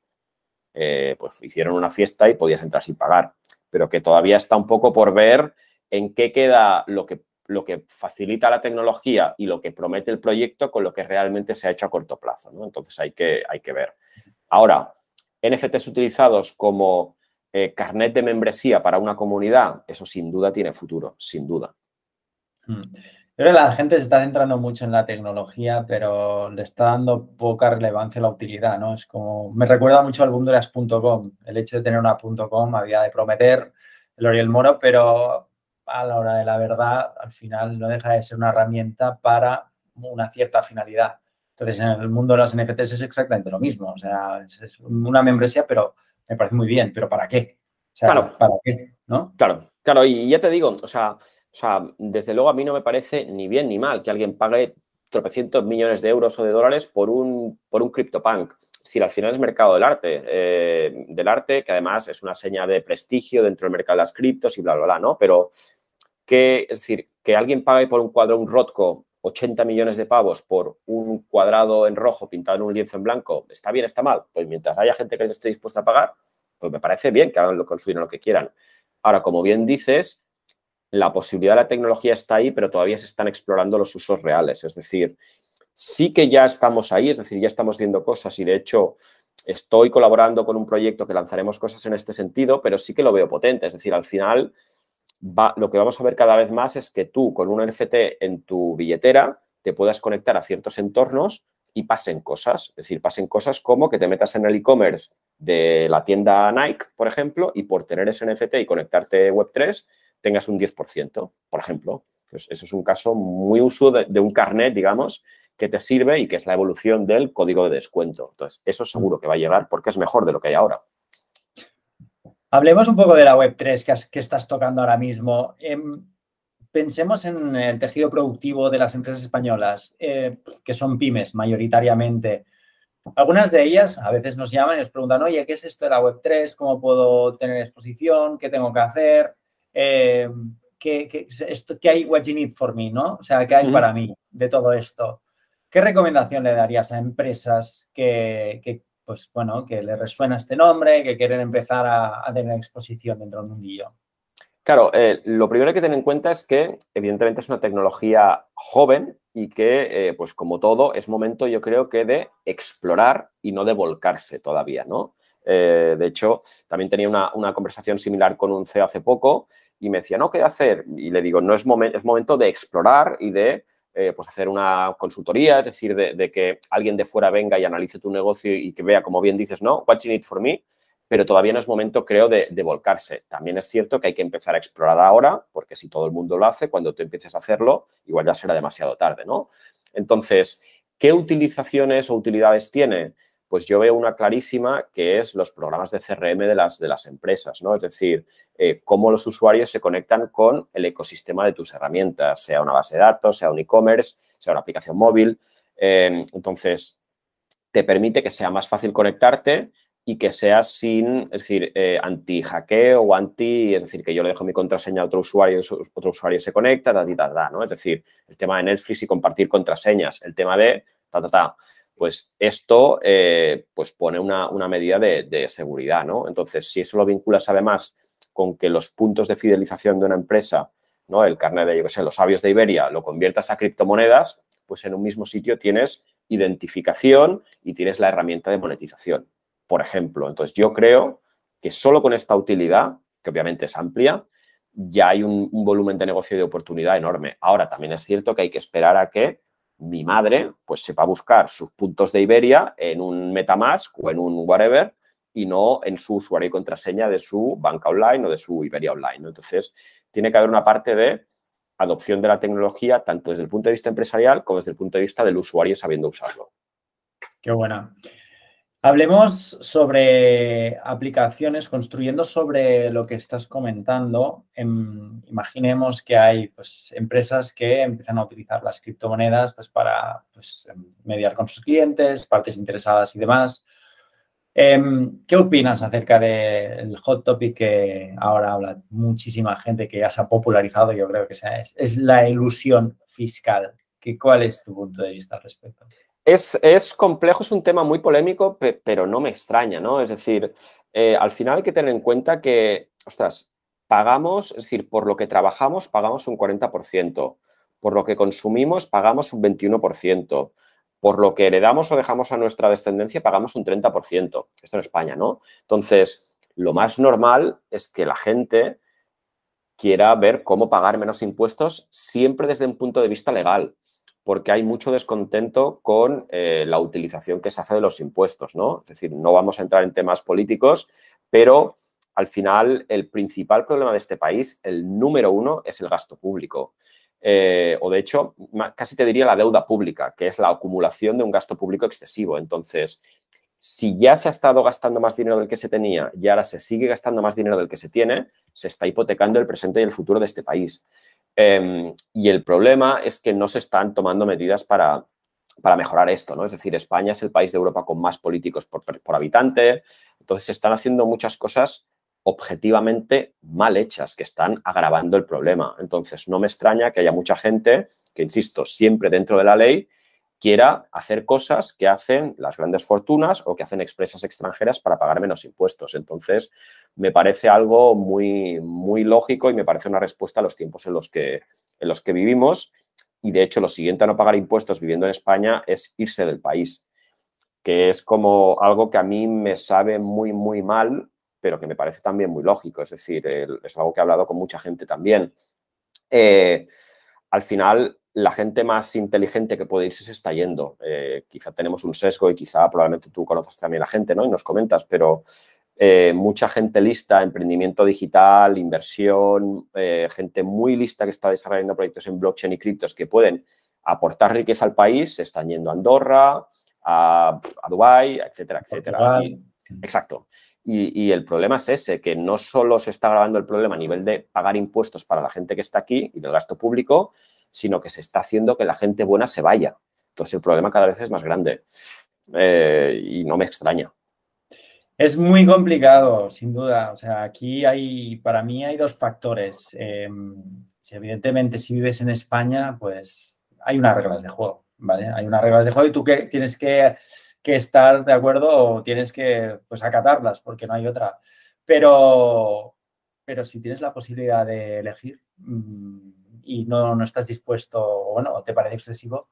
Eh, pues hicieron una fiesta y podías entrar sin pagar, pero que todavía está un poco por ver en qué queda lo que lo que facilita la tecnología y lo que promete el proyecto con lo que realmente se ha hecho a corto plazo. ¿no? Entonces hay que, hay que ver. Ahora, NFTs utilizados como eh, carnet de membresía para una comunidad, eso sin duda tiene futuro, sin duda. Hmm. Creo que la gente se está centrando mucho en la tecnología, pero le está dando poca relevancia a la utilidad, ¿no? Es como, me recuerda mucho al mundo de las .com. El hecho de tener una .com había de prometer el oro y el moro, pero a la hora de la verdad, al final no deja de ser una herramienta para una cierta finalidad. Entonces, en el mundo de las NFTs es exactamente lo mismo. O sea, es una membresía, pero me parece muy bien. ¿Pero para qué? claro. ¿para qué? ¿No? Claro, claro. Y ya te digo, o sea, o sea, desde luego a mí no me parece ni bien ni mal que alguien pague tropecientos millones de euros o de dólares por un, por un CryptoPunk. Es decir, al final es mercado del arte, eh, del arte, que además es una seña de prestigio dentro del mercado de las criptos y bla, bla, bla, ¿no? Pero que, es decir, que alguien pague por un cuadro, un Rotco, 80 millones de pavos por un cuadrado en rojo pintado en un lienzo en blanco, ¿está bien, está mal? Pues mientras haya gente que esté dispuesta a pagar, pues me parece bien que hagan con lo que quieran. Ahora, como bien dices, la posibilidad de la tecnología está ahí, pero todavía se están explorando los usos reales. Es decir, sí que ya estamos ahí, es decir, ya estamos viendo cosas y de hecho estoy colaborando con un proyecto que lanzaremos cosas en este sentido, pero sí que lo veo potente. Es decir, al final lo que vamos a ver cada vez más es que tú con un NFT en tu billetera te puedas conectar a ciertos entornos y pasen cosas. Es decir, pasen cosas como que te metas en el e-commerce de la tienda Nike, por ejemplo, y por tener ese NFT y conectarte Web3, tengas un 10%, por ejemplo. Pues eso es un caso muy uso de, un carnet, digamos, que te sirve y que es la evolución del código de descuento. Entonces, eso seguro que va a llegar porque es mejor de lo que hay ahora. Hablemos un poco de la Web3 que, estás tocando ahora mismo. Em, pensemos en el tejido productivo de las empresas españolas, eh, que son pymes mayoritariamente. Algunas de ellas a veces nos llaman y nos preguntan, oye, ¿qué es esto de la Web3? ¿Cómo puedo tener exposición? ¿Qué tengo que hacer? Eh, ¿qué, esto, ¿qué, hay? What you need for me? ¿no? O sea, ¿qué hay para mí de todo esto? ¿Qué recomendación le darías a empresas que, que pues bueno, que le resuena este nombre, que quieren empezar a, tener exposición dentro del mundillo? Claro, eh, lo primero que hay que tener en cuenta es que evidentemente es una tecnología joven y que, eh, pues como todo, es momento yo creo que de explorar y no de volcarse todavía, ¿no? Eh, de hecho, también tenía una, conversación similar con un CEO hace poco y me decía, no, ¿qué hacer? Y le digo, no es, es momento de explorar y de eh, pues hacer una consultoría, es decir, de, que alguien de fuera venga y analice tu negocio y que vea, como bien dices, no, what you need for me, pero todavía no es momento, creo, de, volcarse. También es cierto que hay que empezar a explorar ahora, porque si todo el mundo lo hace, cuando tú empieces a hacerlo, igual ya será demasiado tarde, ¿no? Entonces, ¿qué utilizaciones o utilidades tiene? Pues yo veo una clarísima que es los programas de CRM de las, de las empresas, ¿no? Es decir, eh, cómo los usuarios se conectan con el ecosistema de tus herramientas, sea una base de datos, sea un e-commerce, sea una aplicación móvil. Em, entonces, te permite que sea más fácil conectarte y que sea sin, es decir, eh, anti-hackeo o anti, es decir, que yo le dejo mi contraseña a otro usuario otro usuario se conecta, ta, ta, ta, ¿no? Es decir, el tema de Netflix y compartir contraseñas, el tema de ta, ta, ta. Pues esto eh, pues pone una, medida de, seguridad, ¿no? Entonces, si eso lo vinculas además con que los puntos de fidelización de una empresa, ¿no? El carnet de, yo qué sé, los sabios de Iberia, lo conviertas a criptomonedas, pues en un mismo sitio tienes identificación y tienes la herramienta de monetización por ejemplo. Entonces, yo creo que solo con esta utilidad, que obviamente es amplia, ya hay un, volumen de negocio y de oportunidad enorme. Ahora, también es cierto que hay que esperar a que mi madre pues sepa buscar sus puntos de Iberia en un Metamask o en un whatever y no en su usuario y contraseña de su banca online o de su Iberia online. Entonces, tiene que haber una parte de adopción de la tecnología tanto desde el punto de vista empresarial como desde el punto de vista del usuario sabiendo usarlo. Qué buena. Hablemos sobre aplicaciones, construyendo sobre lo que estás comentando. Em, imaginemos que hay pues, empresas que empiezan a utilizar las criptomonedas pues, para pues, mediar con sus clientes, partes interesadas y demás. Em, ¿Qué opinas acerca del hot topic que ahora habla muchísima gente que ya se ha popularizado? Yo creo que sea, es, es la ilusión fiscal. ¿Qué, ¿Cuál es tu punto de vista al respecto? Es, complejo, es un tema muy polémico, pero no me extraña, ¿no? Es decir, eh, al final hay que tener en cuenta que, ostras, pagamos, es decir, por lo que trabajamos pagamos un 40%, por lo que consumimos pagamos un 21%, por lo que heredamos o dejamos a nuestra descendencia pagamos un 30%. Esto en España, ¿no? Entonces, lo más normal es que la gente quiera ver cómo pagar menos impuestos siempre desde un punto de vista legal porque hay mucho descontento con eh, la utilización que se hace de los impuestos, ¿no? Es decir, no vamos a entrar en temas políticos, pero al final el principal problema de este país, el número uno, es el gasto público. Eh, o de hecho, casi te diría la deuda pública, que es la acumulación de un gasto público excesivo. Entonces, si ya se ha estado gastando más dinero del que se tenía y ahora se sigue gastando más dinero del que se tiene, se está hipotecando el presente y el futuro de este país. Em, y el problema es que no se están tomando medidas para, para, mejorar esto, ¿no? Es decir, España es el país de Europa con más políticos por, por habitante, entonces se están haciendo muchas cosas objetivamente mal hechas que están agravando el problema. Entonces, no me extraña que haya mucha gente que, insisto, siempre dentro de la ley, quiera hacer cosas que hacen las grandes fortunas o que hacen expresas extranjeras para pagar menos impuestos. Entonces, me parece algo muy, muy lógico y me parece una respuesta a los tiempos en los que, en los que vivimos. Y de hecho, lo siguiente a no pagar impuestos viviendo en España es irse del país, que es como algo que a mí me sabe muy, muy mal, pero que me parece también muy lógico. Es decir, es algo que he hablado con mucha gente también. Eh, al final, la gente más inteligente que puede irse se está yendo. Eh, quizá tenemos un sesgo y quizá probablemente tú conoces también a la gente, ¿no? Y nos comentas, pero eh, mucha gente lista, emprendimiento digital, inversión, eh, gente muy lista que está desarrollando proyectos en blockchain y criptos que pueden aportar riqueza al país, se están yendo a Andorra, a, a Dubái, etcétera, etcétera. exacto. Y, el problema es ese, que no solo se está agravando el problema a nivel de pagar impuestos para la gente que está aquí y del gasto público, sino que se está haciendo que la gente buena se vaya. Entonces el problema cada vez es más grande eh, y no me extraña. Es muy complicado, sin duda. O sea, aquí hay, para mí hay dos factores. Em, evidentemente, si vives en España, pues hay unas reglas de juego, ¿vale? Hay unas reglas de juego y tú que tienes que, estar de acuerdo o tienes que, pues, acatarlas porque no hay otra. Pero, pero si tienes la posibilidad de elegir, mm, y no, no estás dispuesto o bueno, te parece excesivo,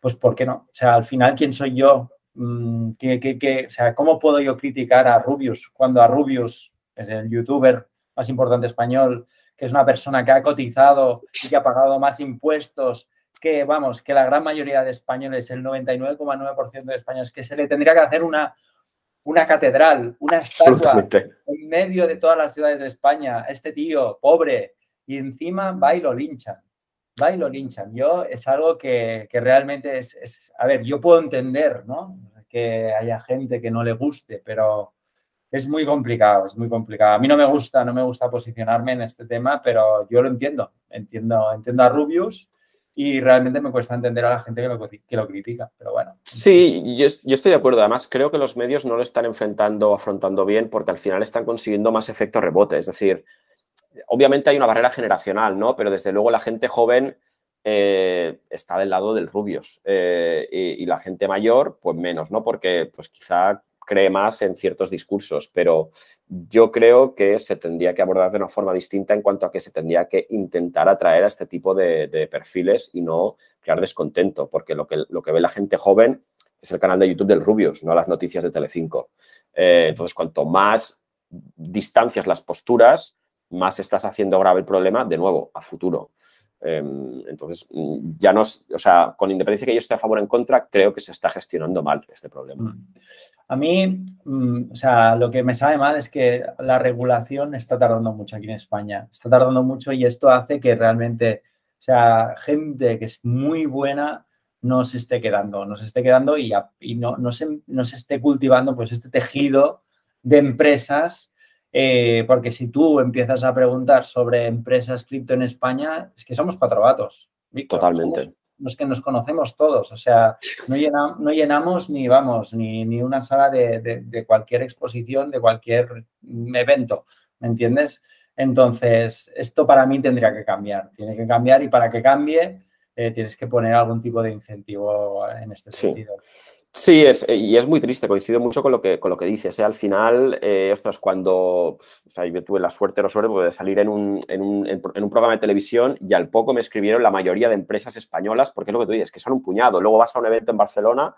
pues ¿por qué no? O sea, al final, ¿quién soy yo? Mm, ¿Qué, o sea, ¿Cómo puedo yo criticar a Rubius cuando a Rubius es el youtuber más importante español, que es una persona que ha cotizado y que ha pagado más impuestos que, vamos, que la gran mayoría de españoles, el 99,9% de españoles, que se le tendría que hacer una, una catedral, una estatua en medio de todas las ciudades de España. Este tío, pobre, y encima va y lo linchan. Va y lo linchan. Yo es algo que, realmente es, a ver, yo puedo entender, ¿no? Que haya gente que no le guste, pero es muy complicado, es muy complicado. A mí no me gusta, no me gusta posicionarme en este tema, pero yo lo entiendo. Entiendo, entiendo a Rubius y realmente me cuesta entender a la gente que lo, que lo critica, pero bueno. Sí, yo, estoy de acuerdo. Además, creo que los medios no lo están enfrentando, afrontando bien, porque al final están consiguiendo más efecto rebote. Es decir, obviamente hay una barrera generacional, ¿no? Pero desde luego la gente joven eh, está del lado del rubios eh, y, y, la gente mayor, pues menos, ¿no? Porque pues quizá cree más en ciertos discursos, pero yo creo que se tendría que abordar de una forma distinta en cuanto a que se tendría que intentar atraer a este tipo de, perfiles y no crear descontento, porque lo que, lo que ve la gente joven es el canal de YouTube del Rubius, no las noticias de Telecinco. Eh, entonces, cuanto más distancias las posturas, más estás haciendo grave el problema, de nuevo, a futuro. Em, entonces, ya no, o sea, con independencia que yo esté a favor o en contra, creo que se está gestionando mal este problema. A mí, mm, o sea, lo que me sabe mal es que la regulación está tardando mucho aquí en España. Está tardando mucho y esto hace que realmente, o sea, gente que es muy buena no se esté quedando, no se esté quedando y, no, no, se, no se esté cultivando pues este tejido de empresas eh, porque si tú empiezas a preguntar sobre empresas cripto en España, es que somos cuatro vatos. Totalmente los que nos conocemos todos. O sea, no, no llenamos ni, vamos, ni, ni una sala de, cualquier exposición, de cualquier evento, ¿me entiendes? Entonces, esto para mí tendría que cambiar, tiene que cambiar y para que cambie eh, tienes que poner algún tipo de incentivo en este sentido. Sí, es, eh, y es muy triste, coincido mucho con lo que, con lo que dices. ¿eh? Al final, eh, ostras, cuando yo tuve la suerte o suerte pues, de salir en un, en, un, en un, programa de televisión y al poco me escribieron la mayoría de empresas españolas, porque es lo que tú dices, que son un puñado. Luego vas a un evento en Barcelona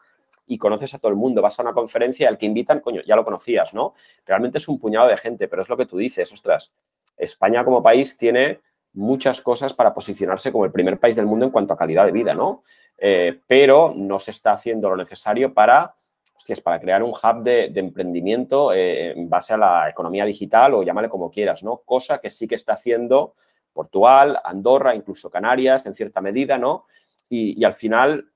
y conoces a todo el mundo, vas a una conferencia al que invitan, coño, ya lo conocías, ¿no? Realmente es un puñado de gente, pero es lo que tú dices, ostras, España como país tiene muchas cosas para posicionarse como el primer país del mundo en cuanto a calidad de vida, ¿no? Eh, pero no se está haciendo lo necesario para, hostias, para crear un hub de, emprendimiento eh, en base a la economía digital o llámale como quieras, ¿no? Cosa que sí que está haciendo Portugal, Andorra, incluso Canarias, en cierta medida, ¿no? Y, al final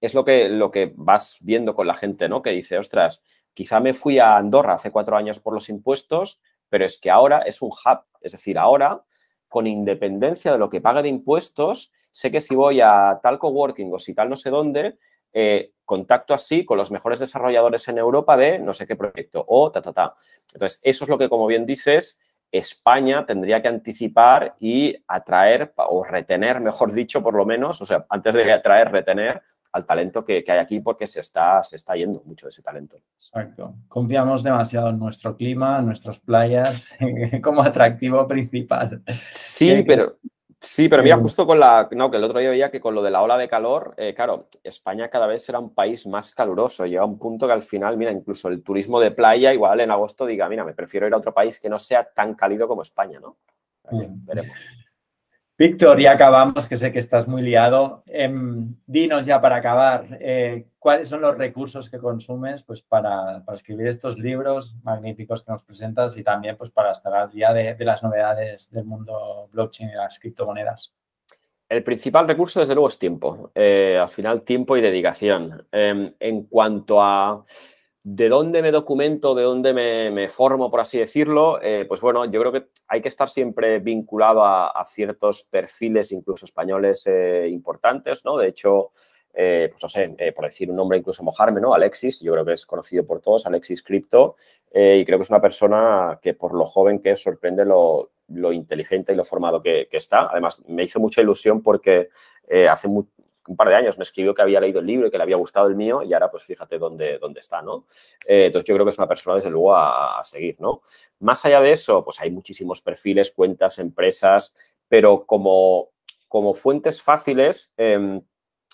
es lo que, lo que vas viendo con la gente, ¿no? Que dice, ostras, quizá me fui a Andorra hace cuatro años por los impuestos, pero es que ahora es un hub, es decir, ahora con independencia de lo que pague de impuestos, sé que si voy a tal coworking o si tal no sé dónde, eh, contacto así con los mejores desarrolladores en Europa de no sé qué proyecto o ta, ta, ta. Entonces, eso es lo que, como bien dices, España tendría que anticipar y atraer o retener, mejor dicho, por lo menos, o sea, antes de atraer, retener al talento que, hay aquí porque se está, se está yendo mucho de ese talento. Exacto. Confiamos demasiado en nuestro clima, en nuestras playas, [LAUGHS] como atractivo principal. Sí, pero... Sí, pero mira, justo con la. No, que el otro día veía que con lo de la ola de calor, eh, claro, España cada vez será un país más caluroso. Llega un punto que al final, mira, incluso el turismo de playa, igual en agosto diga, mira, me prefiero ir a otro país que no sea tan cálido como España, ¿no? veremos. Víctor, ya acabamos, que sé que estás muy liado. Em, dinos ya para acabar, eh, ¿cuáles son los recursos que consumes pues, para, escribir estos libros magníficos que nos presentas y también pues, para estar al día de, las novedades del mundo blockchain y las criptomonedas? El principal recurso, desde luego, es tiempo. Eh, al final, tiempo y dedicación. Em, en cuanto a ¿De dónde me documento, de dónde me, formo, por así decirlo? Eh, pues bueno, yo creo que hay que estar siempre vinculado a, ciertos perfiles, incluso españoles eh, importantes, ¿no? De hecho, eh, pues no sé, por decir un nombre, incluso mojarme, ¿no? Alexis, yo creo que es conocido por todos, Alexis Crypto, y creo que es una persona que por lo joven que es, sorprende lo, inteligente y lo formado que, que, está. Además, me hizo mucha ilusión porque hace muy, un par de años me escribió que había leído el libro y que le había gustado el mío y ahora pues fíjate dónde, dónde está, ¿no? Eh, entonces yo creo que es una persona desde luego a, seguir, ¿no? Más allá de eso, pues hay muchísimos perfiles, cuentas, empresas, pero como, como fuentes fáciles, em,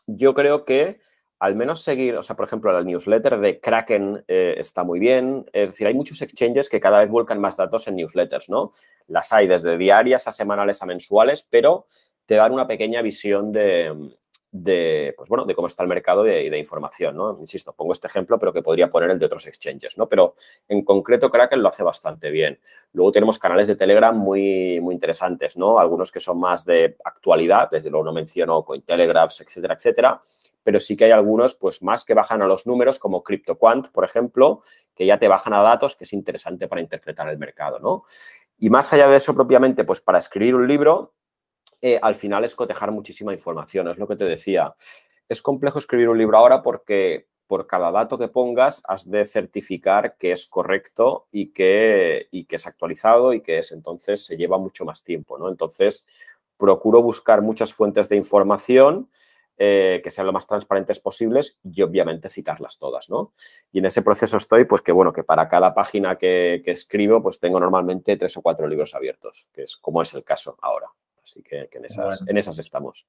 yo creo que al menos seguir, o sea, por ejemplo, el newsletter de Kraken eh, está muy bien. Es decir, hay muchos exchanges que cada vez vuelcan más datos en newsletters, ¿no? Las hay desde diarias a semanales a mensuales, pero te dan una pequeña visión de, de, pues bueno, de cómo está el mercado de, de, información, ¿no? Insisto, pongo este ejemplo, pero que podría poner el de otros exchanges, ¿no? Pero en concreto Kraken lo hace bastante bien. Luego tenemos canales de Telegram muy, muy interesantes, ¿no? Algunos que son más de actualidad, desde luego no menciono Cointelegraphs, etcétera, etcétera, pero sí que hay algunos, pues más que bajan a los números, como CryptoQuant, por ejemplo, que ya te bajan a datos, que es interesante para interpretar el mercado, ¿no? Y más allá de eso propiamente, pues para escribir un libro, eh, al final es cotejar muchísima información, es lo que te decía. Es complejo escribir un libro ahora porque por cada dato que pongas has de certificar que es correcto y que, y que es actualizado y que es entonces se lleva mucho más tiempo, ¿no? Entonces, procuro buscar muchas fuentes de información eh, que sean lo más transparentes posibles y obviamente citarlas todas, ¿no? Y en ese proceso estoy, pues que bueno, que para cada página que, escribo, pues tengo normalmente tres o cuatro libros abiertos, que es como es el caso ahora. Así que, en, esas, en esas estamos.